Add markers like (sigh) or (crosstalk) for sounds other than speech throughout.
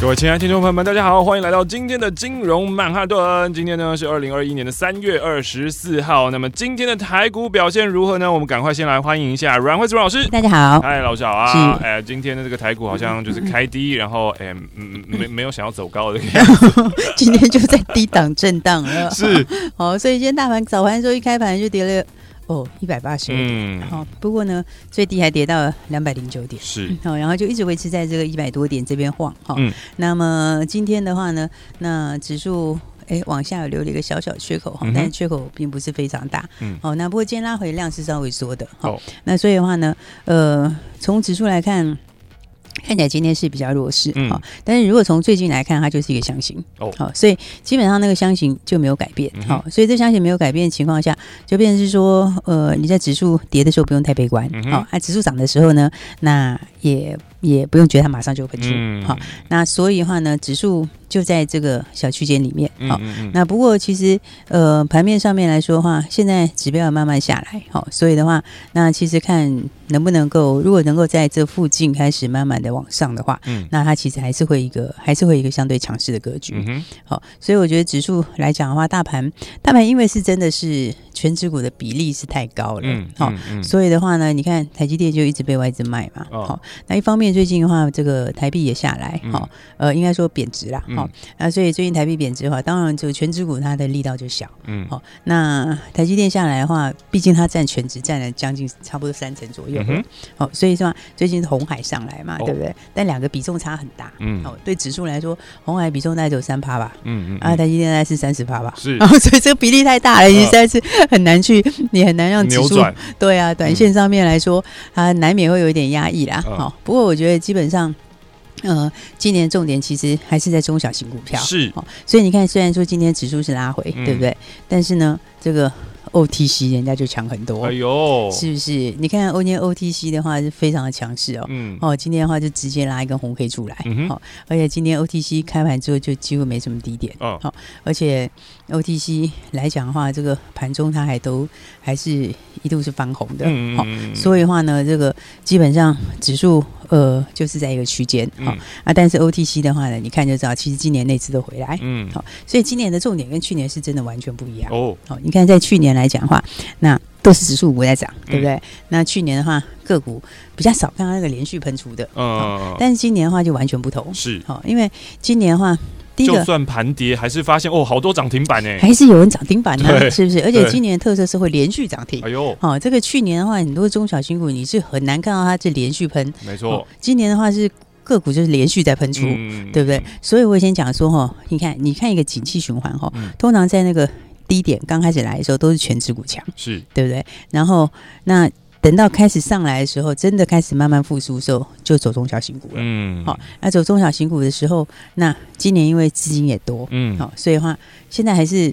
各位亲爱的听众朋友们，大家好，欢迎来到今天的金融曼哈顿。今天呢是二零二一年的三月二十四号。那么今天的台股表现如何呢？我们赶快先来欢迎一下阮慧珠老师。大家好，嗨，老师好啊。哎，今天的这个台股好像就是开低，(laughs) 然后哎，嗯，没没有想要走高的样子。(laughs) 今天就在低档震荡了。(laughs) 是，好，所以今天大盘早盘的时候一开盘就跌了。哦，一百八十二点，好、嗯，不过呢，最低还跌到两百零九点，是，好，然后就一直维持在这个一百多点这边晃，哈、嗯，那么今天的话呢，那指数哎往下有留了一个小小缺口，哈、嗯，但是缺口并不是非常大，嗯，好，那不过今天拉回量是稍微缩的，好、哦，那所以的话呢，呃，从指数来看。看起来今天是比较弱势，啊、嗯，但是如果从最近来看，它就是一个箱型，哦，好，所以基本上那个箱型就没有改变，好、嗯，所以这箱型没有改变的情况下，就变成是说，呃，你在指数跌的时候不用太悲观，好、嗯，啊，指数涨的时候呢，那也也不用觉得它马上就会喷出，好、嗯，那所以的话呢，指数。就在这个小区间里面，好、嗯嗯嗯，那不过其实呃盘面上面来说的话，现在指标要慢慢下来，好，所以的话，那其实看能不能够，如果能够在这附近开始慢慢的往上的话，嗯，那它其实还是会一个，还是会一个相对强势的格局，嗯，好，所以我觉得指数来讲的话，大盘大盘因为是真的是全指股的比例是太高了，嗯，好、嗯，所以的话呢，你看台积电就一直被外资卖嘛，好、哦，那一方面最近的话，这个台币也下来，好、嗯，呃，应该说贬值啦，好、嗯。那所以最近台币贬值的话，当然这个权值股它的力道就小，嗯，好、哦。那台积电下来的话，毕竟它占全值占了将近差不多三成左右，好、嗯哦，所以说最近红海上来嘛，对不对？哦、但两个比重差很大，嗯，哦，对指数来说，红海比重大概只有三趴吧，嗯嗯，啊，台积电大概是三十趴吧，是、哦，(laughs) 所以这个比例太大了，你实在是很难去，(laughs) 你很难让指数，对啊，短线上面来说，它难免会有一点压抑啦，好、不过我觉得基本上。呃，今年重点其实还是在中小型股票，是哦，所以你看，虽然说今天指数是拉回，嗯、对不对？但是呢，这个。OTC 人家就强很多，哎呦，是不是？你看今天 OTC 的话是非常的强势哦，嗯，哦，今天的话就直接拉一根红 K 出来，嗯，哦，而且今天 OTC 开盘之后就几乎没什么低点，哦，好，而且 OTC 来讲的话，这个盘中它还都还是一度是翻红的，嗯，好，所以的话呢，这个基本上指数呃就是在一个区间，好，啊，但是 OTC 的话呢，你看就知道，其实今年那次都回来，嗯，好，所以今年的重点跟去年是真的完全不一样，哦，好，你看在去年来。讲的话，那都是指数股在涨，对不对？嗯、那去年的话，个股比较少看到那个连续喷出的，嗯、哦，但是今年的话就完全不同，是，好，因为今年的话，第一个就算盘跌，还是发现哦，好多涨停板呢，还是有人涨停板呢，是不是？而且今年的特色是会连续涨停，哎呦，好，这个去年的话，很多中小新股你是很难看到它这连续喷，没错，今年的话是。个股就是连续在喷出，嗯，对不对？所以我先讲说哈，你看，你看一个景气循环哈，通常在那个低点刚开始来的时候，都是全指股强，是。对不对？然后那等到开始上来的时候，真的开始慢慢复苏的时候，就走中小型股了。嗯，好，那走中小型股的时候，那今年因为资金也多，嗯，好，所以的话现在还是。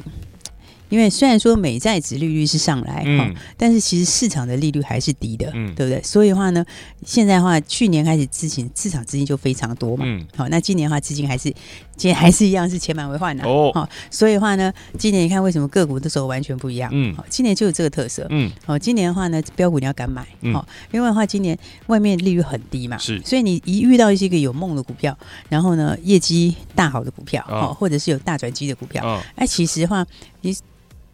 因为虽然说美债值利率是上来哈、嗯，但是其实市场的利率还是低的，嗯、对不对？所以的话呢，现在的话，去年开始之前市场资金就非常多嘛，好、嗯，那今年的话资金还是，今年还是一样是钱满为患的哦，好，所以的话呢，今年你看为什么个股的时候完全不一样？嗯，好，今年就有这个特色，嗯，哦，今年的话呢，标股你要敢买，好、嗯，因为的话今年外面利率很低嘛，是，所以你一遇到一些个有梦的股票，然后呢业绩大好的股票，哦，或者是有大转机的股票，哦，哎，其实的话你。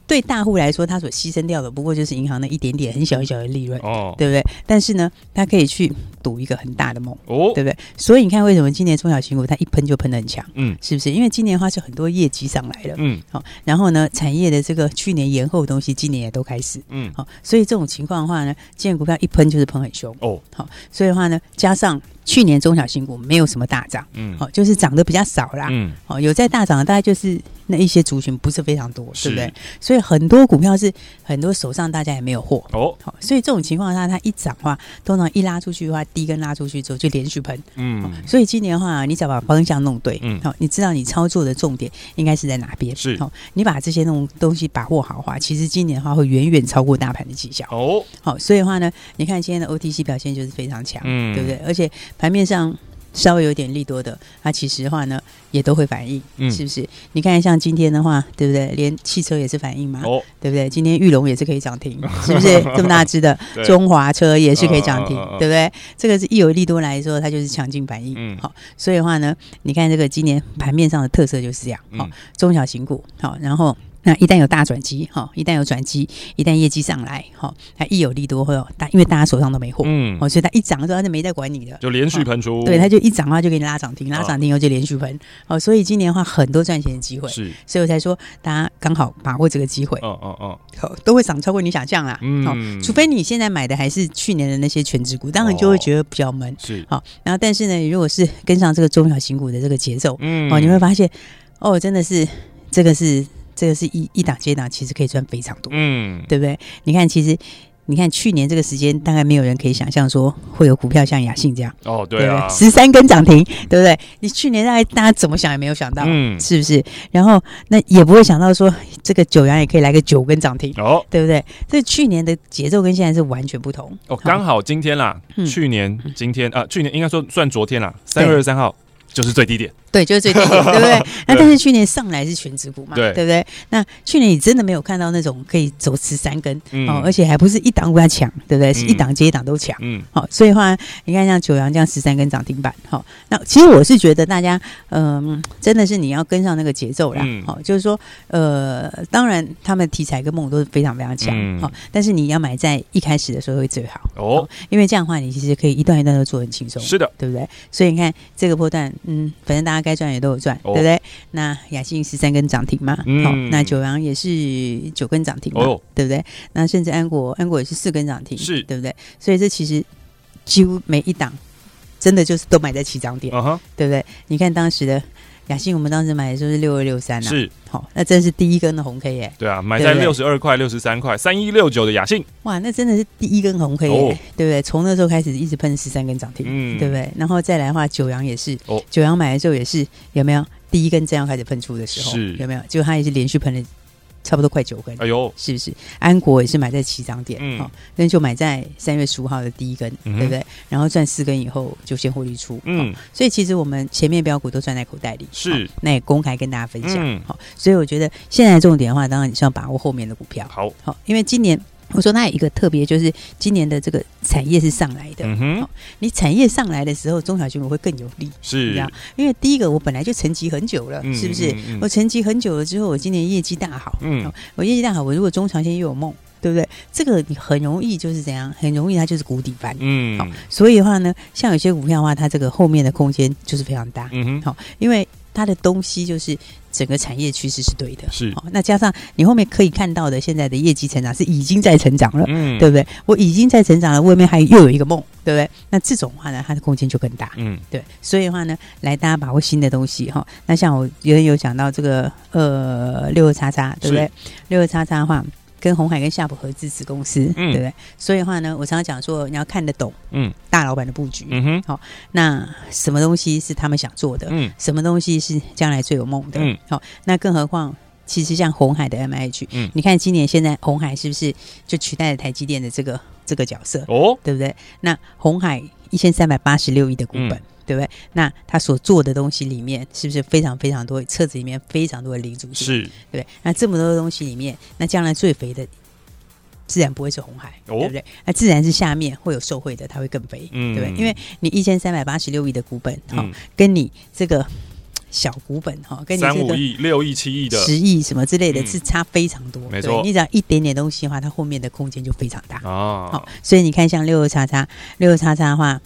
对大户来说，他所牺牲掉的不过就是银行的一点点很小很小的利润，哦，对不对？但是呢，他可以去赌一个很大的梦，哦，对不对？所以你看，为什么今年中小型股它一喷就喷的很强？嗯，是不是？因为今年的话是很多业绩上来了，嗯，好，然后呢，产业的这个去年延后的东西，今年也都开始，嗯，好，所以这种情况的话呢，今年股票一喷就是喷很凶，哦，好，所以的话呢，加上。去年中小型股没有什么大涨，嗯，好，就是涨得比较少啦，嗯，好，有在大涨的大概就是那一些族群不是非常多，对不对？所以很多股票是很多手上大家也没有货。哦，好，所以这种情况下它一涨的话，通常一拉出去的话，第一根拉出去之后就连续喷，嗯，所以今年的话，你只要把方向弄对，嗯，好，你知道你操作的重点应该是在哪边，是，好，你把这些那种东西把握好的话，其实今年的话会远远超过大盘的绩效。哦，好，所以的话呢，你看今天的 OTC 表现就是非常强，嗯，对不对？而且盘面上稍微有点利多的，它其实的话呢也都会反应，嗯，是不是？你看像今天的话，对不对？连汽车也是反应嘛，哦，对不对？今天玉龙也是可以涨停，(laughs) 是不是？(laughs) 这么大只的中华车也是可以涨停，对不对？这个是一有利多来说，它就是强劲反应，嗯，好，所以的话呢，你看这个今年盘面上的特色就是这样，好，中小型股，好，然后。那一旦有大转机，哈，一旦有转机，一旦业绩上来，哈，它一有利多，会有大，因为大家手上都没货，嗯，哦，所以它一涨的时候，它就没在管你的，就连续喷出，对，它就一涨的话就给你拉涨停，拉涨停以后就连续喷，哦，所以今年的话很多赚钱的机会，是，所以我才说大家刚好把握这个机会，哦哦哦，好，都会涨超过你想象啦，嗯，除非你现在买的还是去年的那些全值股，当然就会觉得比较闷，是，好，然后但是呢，如果是跟上这个中小型股的这个节奏，嗯，哦，你会发现，哦，真的是这个是。这个是一一档接档，其实可以赚非常多，嗯，对不对？你看，其实你看去年这个时间，大概没有人可以想象说会有股票像雅信这样，哦，对啊，十三根涨停，对不对？你去年大概大家怎么想也没有想到，嗯，是不是？然后那也不会想到说这个九阳也可以来个九根涨停，哦，对不对？这去年的节奏跟现在是完全不同。哦，刚好今天啦，去年今天啊，去年应该说算昨天啦，三月二十三号。就是最低点，对，就是最低点，对不对？(laughs) 那但是去年上来是全指股嘛，对，对不对？那去年你真的没有看到那种可以走十三根哦，而且还不是一档股要抢，对不对？是一档接一档都抢，嗯，好，所以的话你看像九阳这样十三根涨停板，好，那其实我是觉得大家，嗯，真的是你要跟上那个节奏啦，好，就是说，呃，当然他们题材跟梦都是非常非常强，好，但是你要买在一开始的时候会最好哦，因为这样的话你其实可以一段一段都做很轻松，是的，对不对？所以你看这个波段。嗯，反正大家该赚也都有赚，哦、对不对？那雅信十三根涨停嘛，哦，那九阳也是九根涨停嘛，哦、对不对？那甚至安国，安国也是四根涨停，是对不对？所以这其实几乎每一档真的就是都买在起涨点，uh huh、对不对？你看当时的。雅信，我们当时买的就是六二六三啊，是好，那真是第一根的红 K 耶。对啊，买在六十二块、六十三块、三一六九的雅信，哇，那真的是第一根红 K 耶，哦、对不对？从那时候开始一直喷十三根涨停，嗯，对不对？然后再来的话，九阳也是，哦，九阳买的时候也是有没有第一根这样开始喷出的时候，是有没有？结果它也是连续喷了。差不多快九根，哎呦，是不是？安国也是买在起涨点，嗯，好，那就买在三月十五号的第一根，对不对？然后赚四根以后就先获利出，嗯，所以其实我们前面标股都赚在口袋里，是，那也公开跟大家分享，好，所以我觉得现在重点的话，当然你是要把握后面的股票，好，好，因为今年。我说，那有一个特别，就是今年的这个产业是上来的。嗯哼，你产业上来的时候，中小型股会更有利，是这样。因为第一个，我本来就沉寂很久了，是不是？我沉寂很久了之后，我今年业绩大好，嗯，我业绩大好，我如果中长线又有梦，对不对？这个你很容易就是怎样？很容易它就是谷底翻，嗯，好。所以的话呢，像有些股票的话，它这个后面的空间就是非常大，嗯哼，好，因为。它的东西就是整个产业趋势是对的，是、哦。那加上你后面可以看到的，现在的业绩成长是已经在成长了，嗯，对不对？我已经在成长了，外面还又有一个梦，对不对？那这种话呢，它的空间就更大，嗯，对。所以的话呢，来大家把握新的东西哈、哦。那像我有人有讲到这个呃六二叉叉，对不对？六二叉叉的话。跟红海跟夏普合资子公司，嗯、对不对？所以的话呢，我常常讲说，你要看得懂，嗯，大老板的布局，嗯哼，好，那什么东西是他们想做的？嗯，什么东西是将来最有梦的？嗯，好，那更何况，其实像红海的 MH，嗯，你看今年现在红海是不是就取代了台积电的这个这个角色？哦，对不对？那红海一千三百八十六亿的股本。嗯对不对？那他所做的东西里面，是不是非常非常多？册子里面非常多的零组件，是，对不对？那这么多的东西里面，那将来最肥的，自然不会是红海，哦、对不对？那自然是下面会有受贿的，它会更肥，嗯，对不对？因为你一千三百八十六亿的股本，哈、嗯哦，跟你这个小股本，哈、哦，跟你这个三五亿、六亿、七亿的十亿什么之类的，是差非常多。没错，你只要一点点东西的话，它后面的空间就非常大哦。好，所以你看，像六六叉叉、六六叉叉的话。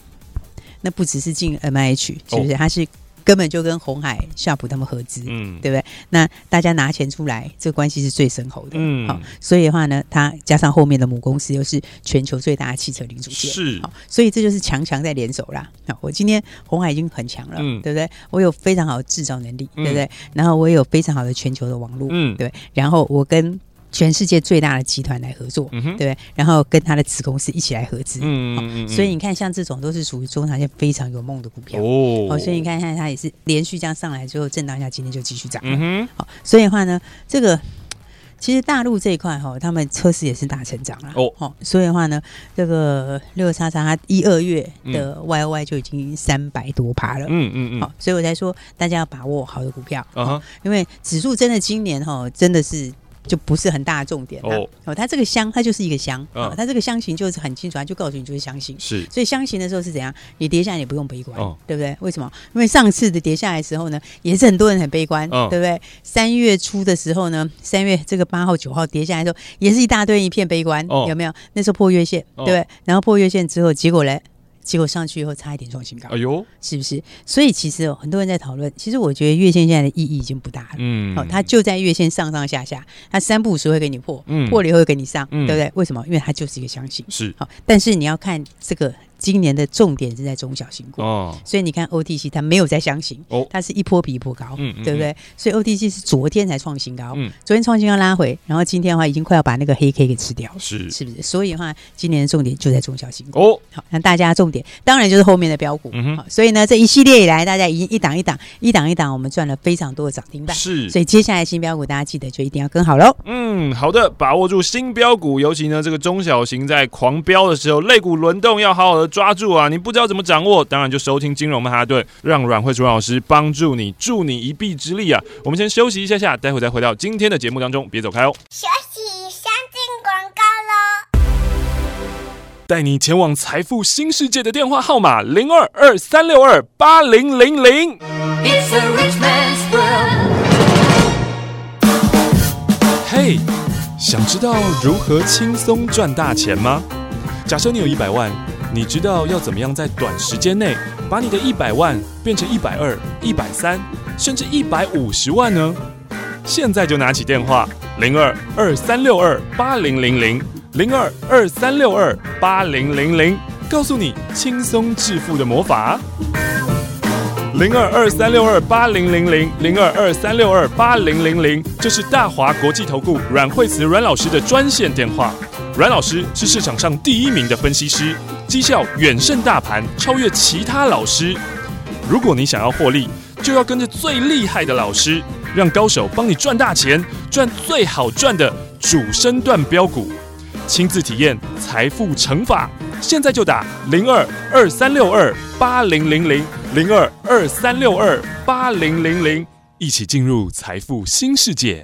那不只是进 M I H，是不是？它是根本就跟红海、夏普他们合资，嗯，对不对？那大家拿钱出来，这个关系是最深厚的，嗯，好，所以的话呢，它加上后面的母公司又是全球最大的汽车零组件，是，好，所以这就是强强在联手啦。好，我今天红海已经很强了，嗯，对不对？我有非常好的制造能力，对不对？然后我也有非常好的全球的网络，嗯，对，然后我跟。全世界最大的集团来合作，嗯、对，然后跟他的子公司一起来合资，嗯嗯，所以你看，像这种都是属于中长线非常有梦的股票哦。所以你看，看它也是连续这样上来之后震荡一下，今天就继续涨，嗯哼。好，所以的话呢，这个其实大陆这一块哈，他们车市也是大成长了哦。好，所以的话呢，这个六叉叉它一二月的 Y Y 就已经三百多趴了，嗯嗯嗯。好，所以我才说大家要把握好的股票啊，因为指数真的今年哈真的是。就不是很大的重点哦。哦，它这个香，它就是一个香啊。它这个香型就是很清楚，它就告诉你就是香型。是，所以香型的时候是怎样？你跌下来也不用悲观，对不对？为什么？因为上次的跌下来的时候呢，也是很多人很悲观，对不对？三月初的时候呢，三月这个八号九号跌下来的时候，也是一大堆一片悲观，有没有？那时候破月线，对不对？然后破月线之后，结果嘞？结果上去以后差一点创新高，哎呦，是不是？所以其实哦，很多人在讨论。其实我觉得月线现在的意义已经不大了。嗯，好，它就在月线上上下下，它三不五时会给你破，嗯，破了以后会给你上，对不对？为什么？因为它就是一个箱型。是好，但是你要看这个。今年的重点是在中小型股，哦，所以你看 OTC 它没有在箱型，哦，它是一波比一波高，嗯，对不对？所以 OTC 是昨天才创新高，嗯，昨天创新高拉回，然后今天的话已经快要把那个黑 K 给吃掉，是。是不是？所以的话，今年的重点就在中小型股，哦，好，那大家重点当然就是后面的标股，嗯好，所以呢，这一系列以来，大家已经一档一档，一档一档，我们赚了非常多的涨停板，是，所以接下来新标股大家记得就一定要跟好喽，嗯，好的，把握住新标股，尤其呢这个中小型在狂飙的时候，肋骨轮动要好好的。抓住啊！你不知道怎么掌握，当然就收听金融曼哈顿，让阮慧珠老师帮助你，助你一臂之力啊！我们先休息一下下，待会再回到今天的节目当中，别走开哦。休息，先进广告喽。带你前往财富新世界的电话号码零二二三六二八零零零。嘿，想知道如何轻松赚大钱吗？假设你有一百万，你知道要怎么样在短时间内把你的一百万变成一百二、一百三，甚至一百五十万呢？现在就拿起电话零二二三六二八零零零零二二三六二八零零零，告诉你轻松致富的魔法。零二二三六二八零零零零二二三六二八零零零，这是大华国际投顾阮惠慈阮老师的专线电话。阮老师是市场上第一名的分析师，绩效远胜大盘，超越其他老师。如果你想要获利，就要跟着最厉害的老师，让高手帮你赚大钱，赚最好赚的主升段标股，亲自体验财富乘法。现在就打零二二三六二八零零零零二二三六二八零零零，一起进入财富新世界。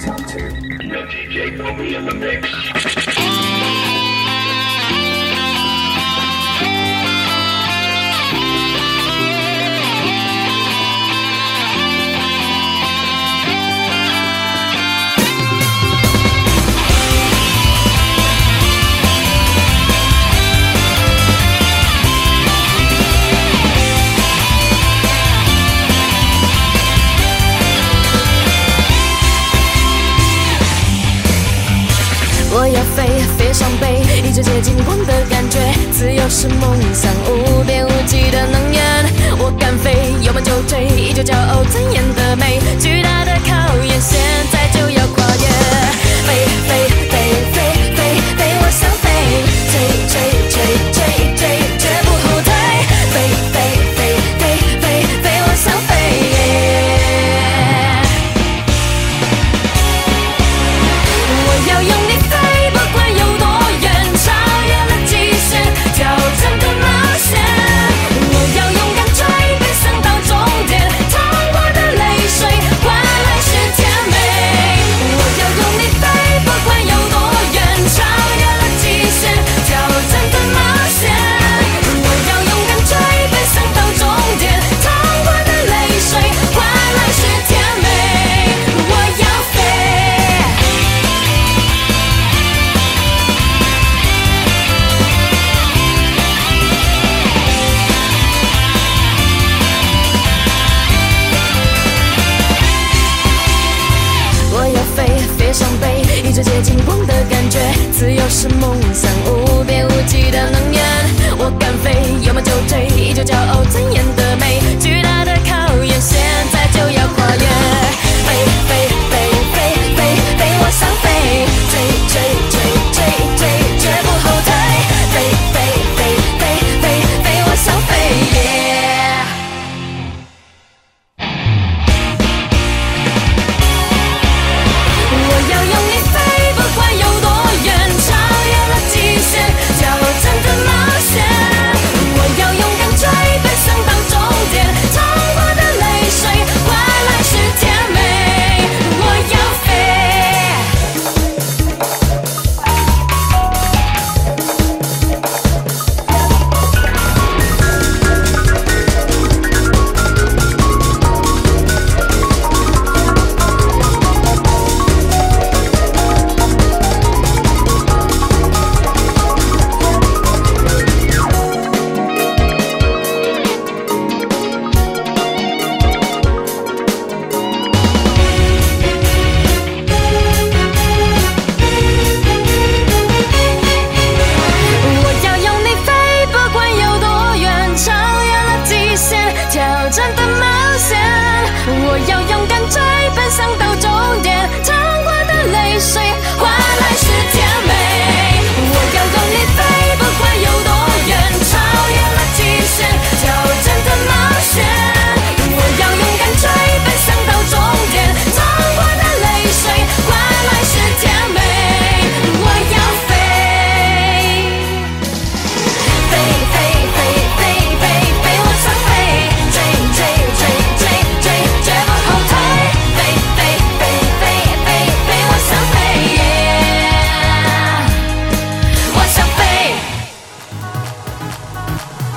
Talk to. The DJ put me in the mix. 我要飞，飞上北，一直接近光的感觉。自由是梦想，无边无际的能源。我敢飞，有梦就追，依旧骄傲尊严的美。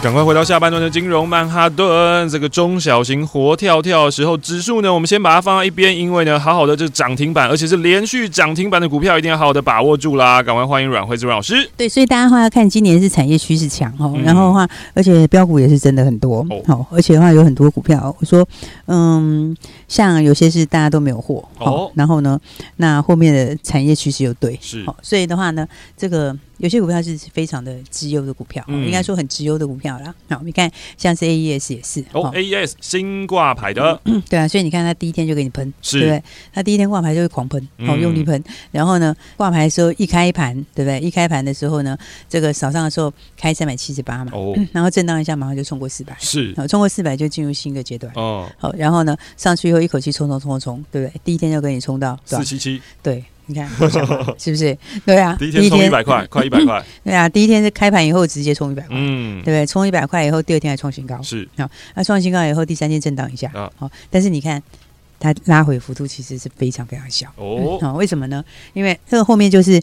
赶快回到下半段的金融曼哈顿，这个中小型活跳跳的时候，指数呢，我们先把它放在一边，因为呢，好好的这涨停板，而且是连续涨停板的股票，一定要好好的把握住啦！赶快欢迎阮慧芝老师。对，所以大家话要看今年是产业趋势强哦，嗯、然后的话，而且标股也是真的很多哦，而且的话有很多股票，我说，嗯，像有些是大家都没有货哦，然后呢，那后面的产业趋势又对，是，所以的话呢，这个。有些股票是非常的绩优的股票，嗯、应该说很绩优的股票啦。好，你看像是 AES 也是哦，AES 新挂牌的、嗯，对啊，所以你看它第一天就给你喷，是对不对？它第一天挂牌就会狂喷，好、嗯、用力喷。然后呢，挂牌的时候一开盘，对不对？一开盘的时候呢，这个早上的时候开三百七十八嘛，哦、嗯，然后震荡一下，马上就冲过四百，是，好，冲过四百就进入新的阶段哦。好，然后呢，上去以后一口气冲冲冲冲冲，对不对？第一天就给你冲到四七七，对。你看，是不是？(laughs) 对啊，第一天冲一百块，(laughs) 快一百块。对啊，第一天是开盘以后直接冲一百块，嗯，对不对？冲一百块以后，第二天还创新高，是。好，那创新高以后，第三天震荡一下，好，但是你看它拉回幅度其实是非常非常小哦。好，为什么呢？因为这个后面就是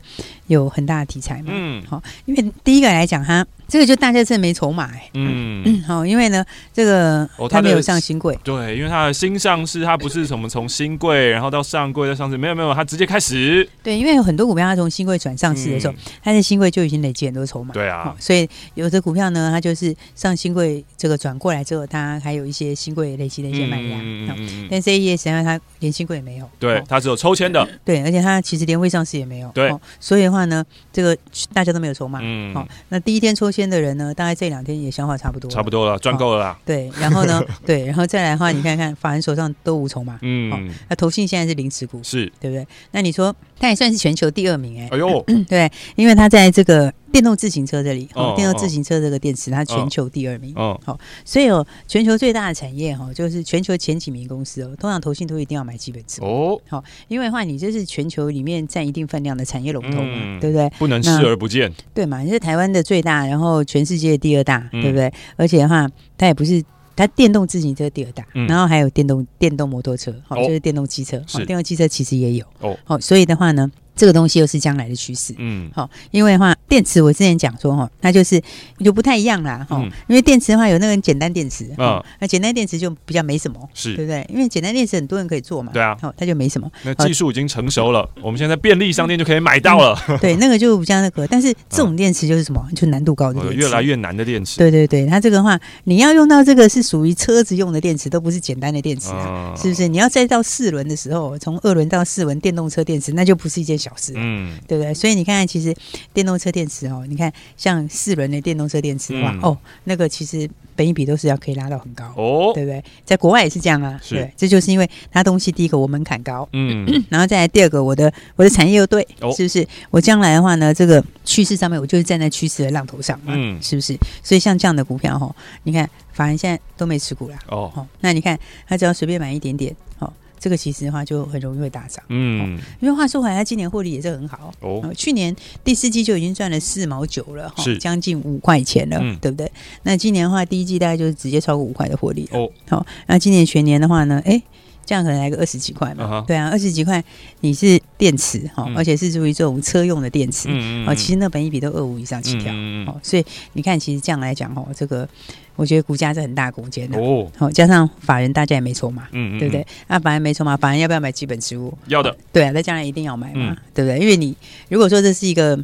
有很大的题材嘛。嗯，好，因为第一个来讲它。这个就大家真的没筹码哎，嗯，好，因为呢，这个它没有上新柜，对，因为它的新上市，它不是什么从新贵然后到上柜再上市，没有没有，它直接开始，对，因为有很多股票它从新贵转上市的时候，它的新贵就已经累积很多筹码，对啊，所以有的股票呢，它就是上新贵这个转过来之后，它还有一些新贵累积的一些卖压，嗯，但是 AES 实际上它连新贵也没有，对，它只有抽签的，对，而且它其实连未上市也没有，对，所以的话呢，这个大家都没有筹码，嗯，好，那第一天抽签的人呢，大概。这两天也消化差不多，差不多了，赚够了啦。对，然后呢，(laughs) 对，然后再来的话，你看看法人手上都无筹码，嗯，那投信现在是零持股，是对不对？那你说他也算是全球第二名哎，哎呦，(clears throat) 对，因为他在这个电动自行车这里，哦，电动自行车这个电池，它全球第二名，哦，好，所以哦，全球最大的产业哈，就是全球前几名公司哦，通常投信都一定要买基本持哦，好，因为的话你这是全球里面占一定分量的产业龙头嘛，对不对？不能视而不见，对嘛？你是台湾的最大，然后全世界第二大，对不对？而且的话，它也不是它电动自行车第二大，然后还有电动电动摩托车，好，就是电动汽车，好，电动汽车其实也有。哦，好，所以的话呢。这个东西又是将来的趋势，嗯，好，因为的话，电池我之前讲说哈，它就是就不太一样啦，哈，因为电池的话有那个简单电池，啊，那简单电池就比较没什么，是。对不对？因为简单电池很多人可以做嘛，对啊，好，它就没什么，那技术已经成熟了，我们现在便利商店就可以买到了，对，那个就比较那个，但是这种电池就是什么，就难度高的电池，越来越难的电池，对对对，它这个的话，你要用到这个是属于车子用的电池，都不是简单的电池啊，是不是？你要再到四轮的时候，从二轮到四轮电动车电池，那就不是一件小事，嗯。对不对？所以你看看，其实电动车电池哦，你看像四轮的电动车电池的话，嗯、哦，那个其实本一比都是要可以拉到很高哦，对不对？在国外也是这样啊，是对，这就是因为它东西第一个我门槛高，嗯，(coughs) 然后再来第二个，我的我的产业又对，哦、是不是？我将来的话呢，这个趋势上面，我就是站在趋势的浪头上嘛，嗯，是不是？所以像这样的股票哈、哦，你看法人现在都没持股了哦，哦，那你看他只要随便买一点点，哦。这个其实的话就很容易会大涨，嗯，因为话说回来，它今年获利也是很好哦。去年第四季就已经赚了四毛九了，哈，将近五块钱了，对不对？那今年的话，第一季大概就是直接超过五块的获利哦。好，那今年全年的话呢，哎，这样可能来个二十几块嘛？对啊，二十几块，你是电池哈，而且是属于这种车用的电池，哦，其实那本益比都二五以上起跳，哦，所以你看，其实这样来讲哦，这个。我觉得股价是很大空间的哦，好，加上法人大家也没筹码，嗯，对不对？那法人没筹码，法人要不要买基本持股？要的，对啊，那将来一定要买嘛，对不对？因为你如果说这是一个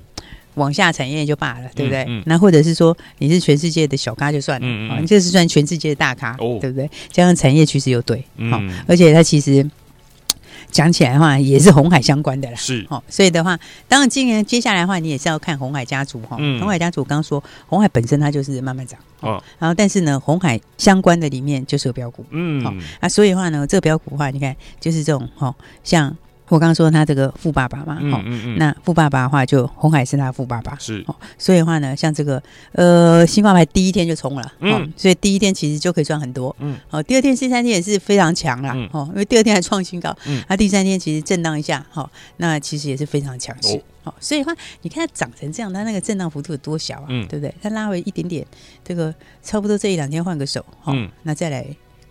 往下产业就罢了，对不对？那或者是说你是全世界的小咖就算了，啊，你这是算全世界的大咖，对不对？加上产业趋势又对，好，而且它其实。讲起来的话，也是红海相关的啦。是，哦，所以的话，当然今年接下来的话，你也是要看红海家族哈。红海家族刚刚说，红海本身它就是慢慢涨，哦，然后但是呢，红海相关的里面就是有标股，嗯，好，啊，所以的话呢，这个标股的话，你看就是这种哈，像。我刚刚说他这个富爸爸嘛，嗯嗯嗯，那富爸爸的话就红海是他富爸爸，是，所以的话呢，像这个呃新挂牌第一天就冲了，嗯，所以第一天其实就可以赚很多，嗯，好，第二天、第三天也是非常强啦，哦，因为第二天还创新高，嗯，那第三天其实震荡一下，哈，那其实也是非常强势，好，所以的话你看它涨成这样，它那个震荡幅度有多小啊，嗯。对不对？它拉回一点点，这个差不多这一两天换个手，嗯，那再来。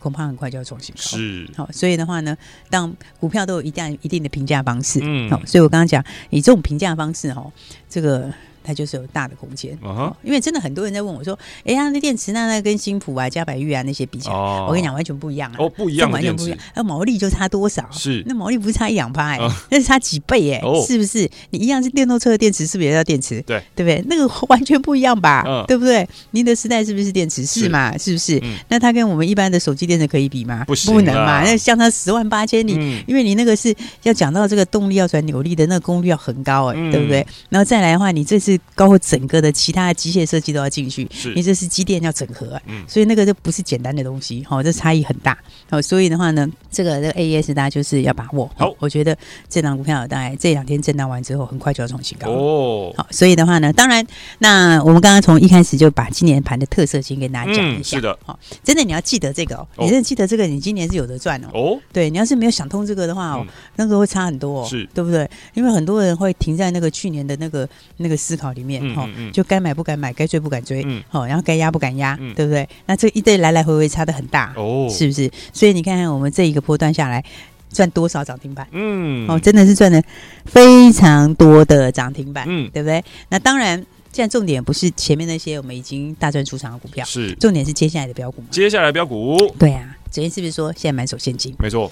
恐怕很快就要重新高，是。好，所以的话呢，当股票都有一定一定的评价方式，嗯，好，所以我刚刚讲，以这种评价方式哦，这个它就是有大的空间。Uh huh. 因为真的很多人在问我说：“哎呀，那电池那那跟新普啊、嘉百玉啊那些比起来，oh. 我跟你讲完全不一样啊！哦，不一样，完全不一样。那毛利就差多少？是那毛利不是差一两趴哎，那、uh. 是差几倍哎，oh. 是不是？你一样是电动车的电池，是不是也要电池？对，对不对？那个 (laughs) 完全不一样吧？Uh. 对不对？您的时代是不是电池？是嘛？是不是？嗯、那它跟我们一般的手机电池可以比吗？不行，不能嘛？那相差十万八千里，嗯、因为你那个是要讲到这个动力要转扭力的那个功率要很高哎，嗯、对不对？然后再来的话，你这是包括整个的其他的机械设计都要进去，因为这是机电要整合、啊，嗯、所以那个就不是简单的东西，好、哦，这差异很大，好、哦，所以的话呢，这个这个 AES 大家就是要把握，好，我觉得这档股票大概这两天震荡完之后，很快就要创新高哦，好，所以的话呢，当然，那我们刚刚从一开始就把今年盘的特色先跟大家讲一下，嗯、是的，好，真的你要记得这个哦，你真的记得这个，你今年是有的赚哦，哦，对，你要是没有想通这个的话哦，嗯、那个会差很多哦，是。对不对？因为很多人会停在那个去年的那个那个思考里面，哈、嗯嗯嗯，就该买不敢买，该追不敢追，好、嗯，然后该压不敢压，嗯、对不对？那这一对来来回回差的很大，哦，是不是？所以你看看我们这一个波段下来赚多少涨停板，嗯，哦，真的是赚了非常多的涨停板，嗯，对不对？那当然，现在重点不是前面那些我们已经大赚出场的股票，是重点是接下来的标股，接下来标股，对啊，昨天是不是说现在满手现金？没错。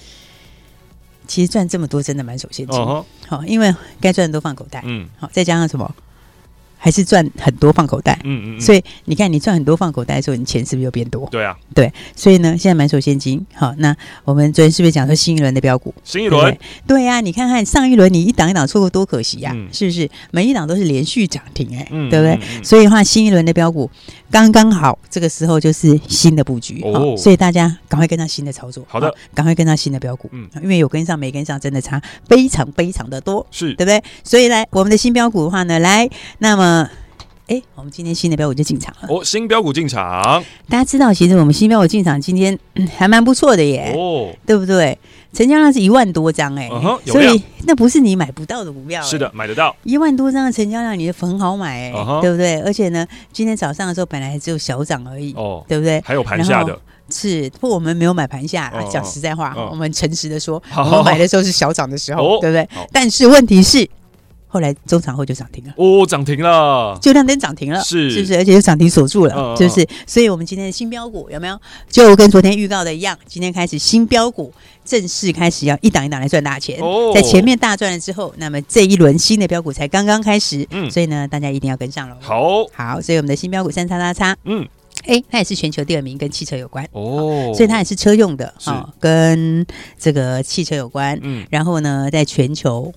其实赚这么多，真的满手现金。好、uh huh.，因为该赚的都放口袋。嗯，好，再加上什么？还是赚很多放口袋，嗯嗯，嗯，所以你看，你赚很多放口袋的时候，你钱是不是又变多？对啊，对，所以呢，现在满手现金。好，那我们昨天是不是讲说新一轮的标股？新一轮，对呀、啊，你看看上一轮你一档一档错过多可惜呀、啊，嗯、是不是？每一档都是连续涨停哎、欸，嗯、对不对？所以的话，新一轮的标股刚刚好，这个时候就是新的布局哦，所以大家赶快跟上新的操作。好的，赶快跟上新的标股，嗯，因为有跟上没跟上，真的差非常非常的多，是对不对？所以来我们的新标股的话呢，来，那么。哎，我们今天新的标股就进场了。哦！新标股进场，大家知道，其实我们新标股进场今天、嗯、还蛮不错的耶，哦，对不对？成交量是一万多张哎，嗯、所以那不是你买不到的股票，是的，买得到。一万多张的成交量，你很好买哎，嗯、对不对？而且呢，今天早上的时候本来只有小涨而已哦，对不对？还有盘下的，是不过我们没有买盘下，讲、哦、实在话，哦、我们诚实的说，(laughs) 我们买的时候是小涨的时候，哦、对不对？但是问题是。后来中场后就涨停了哦，涨停了，就亮灯涨停了，是是不是？而且就涨停锁住了，嗯、就是。所以，我们今天的新标股有没有？就跟昨天预告的一样，今天开始新标股正式开始要一档一档来赚大钱。哦，在前面大赚了之后，那么这一轮新的标股才刚刚开始。嗯，所以呢，大家一定要跟上了。好，好，所以我们的新标股三叉叉叉，嗯，哎，它也是全球第二名，跟汽车有关哦，所以它也是车用的，哈、哦、跟这个汽车有关。嗯，然后呢，在全球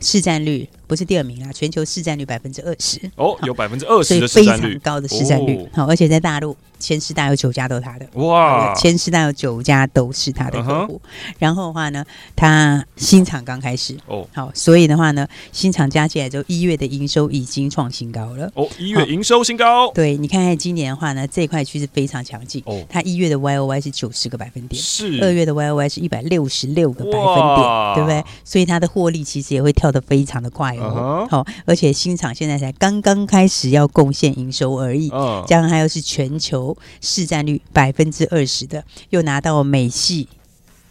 市占率。不是第二名啊，全球市占率百分之二十。哦，有百分之二十的市占率，非常高的市占率。好，而且在大陆前十大有九家都是他的。哇，前十大有九家都是他的客户。然后的话呢，他新厂刚开始。哦，好，所以的话呢，新厂加起来之后，一月的营收已经创新高了。哦，一月营收新高。对，你看看今年的话呢，这块趋势非常强劲。哦，它一月的 Y O Y 是九十个百分点，是。二月的 Y O Y 是一百六十六个百分点，对不对？所以它的获利其实也会跳得非常的快。好、uh huh. 哦，而且新厂现在才刚刚开始要贡献营收而已，嗯，加上它又是全球市占率百分之二十的，又拿到美系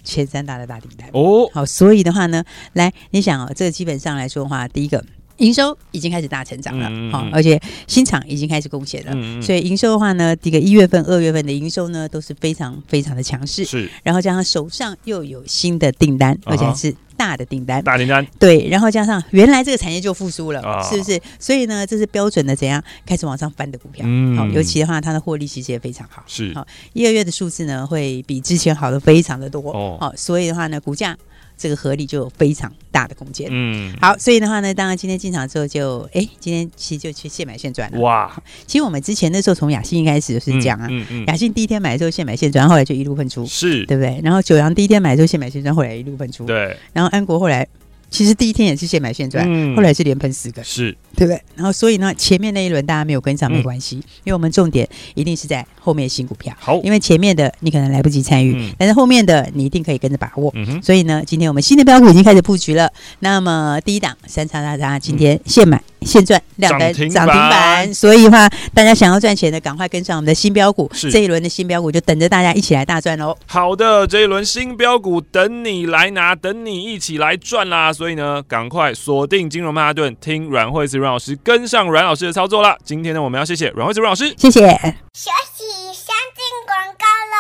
前三大的大订单。哦，好，所以的话呢，来，你想哦，这个基本上来说的话，第一个。营收已经开始大成长了，好、嗯，而且新厂已经开始贡献了，嗯、所以营收的话呢，这个一月份、二月份的营收呢都是非常非常的强势，是，然后加上手上又有新的订单，而且是大的订单，大订单，对，然后加上原来这个产业就复苏了，哦、是不是？所以呢，这是标准的怎样开始往上翻的股票，嗯。好、嗯，尤其的话，它的获利其实也非常好，是，好，一、个月的数字呢会比之前好的非常的多，哦，好，所以的话呢，股价。这个合力就有非常大的空间。嗯，好，所以的话呢，当然今天进场之后就，哎，今天其实就去现买现赚了。哇，其实我们之前那时候从雅信一开始就是讲啊，嗯嗯，雅信第一天买的时候现买现赚，后来就一路喷出，是对不对？然后九阳第一天买的时候现买现赚，后来一路喷出，对。然后安国后来。其实第一天也是现买现赚，嗯、后来是连喷四个，是对不对？然后所以呢，前面那一轮大家没有跟上没关系，嗯、因为我们重点一定是在后面新股票。好，因为前面的你可能来不及参与，嗯、但是后面的你一定可以跟着把握。所以呢，今天我们新的标股已经开始布局了。那么第一档三叉叉叉，今天现买。嗯现赚亮灯涨停板，所以的话，大家想要赚钱的，赶快跟上我们的新标股。这一轮的新标股，就等着大家一起来大赚喽。好的，这一轮新标股等你来拿，等你一起来赚啦。所以呢，赶快锁定金融曼哈顿，听阮慧慈阮老师跟上阮老师的操作了。今天呢，我们要谢谢阮惠子阮老师，谢谢。学习先进广告喽。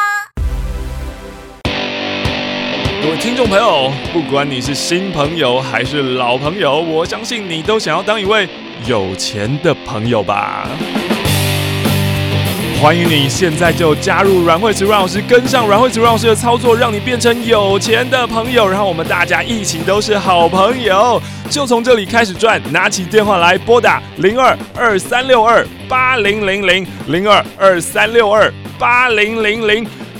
各位听众朋友，不管你是新朋友还是老朋友，我相信你都想要当一位有钱的朋友吧。欢迎你现在就加入阮慧慈阮老师，跟上阮慧慈阮老师的操作，让你变成有钱的朋友，然后我们大家一起都是好朋友，就从这里开始赚。拿起电话来拨打零二二三六二八零零零零二二三六二八零零零。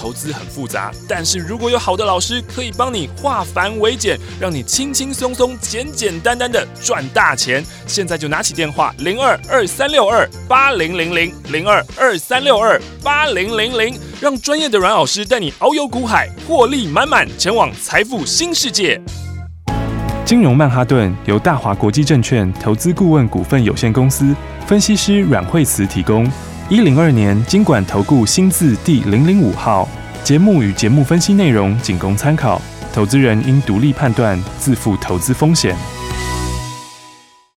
投资很复杂，但是如果有好的老师可以帮你化繁为简，让你轻轻松松、简简单单的赚大钱。现在就拿起电话零二二三六二八零零零零二二三六二八零零零，让专业的阮老师带你遨游股海，获利满满，前往财富新世界。金融曼哈顿由大华国际证券投资顾问股份有限公司分析师阮惠慈提供。一零二年经管投顾新字第零零五号。节目与节目分析内容仅供参考，投资人应独立判断，自负投资风险。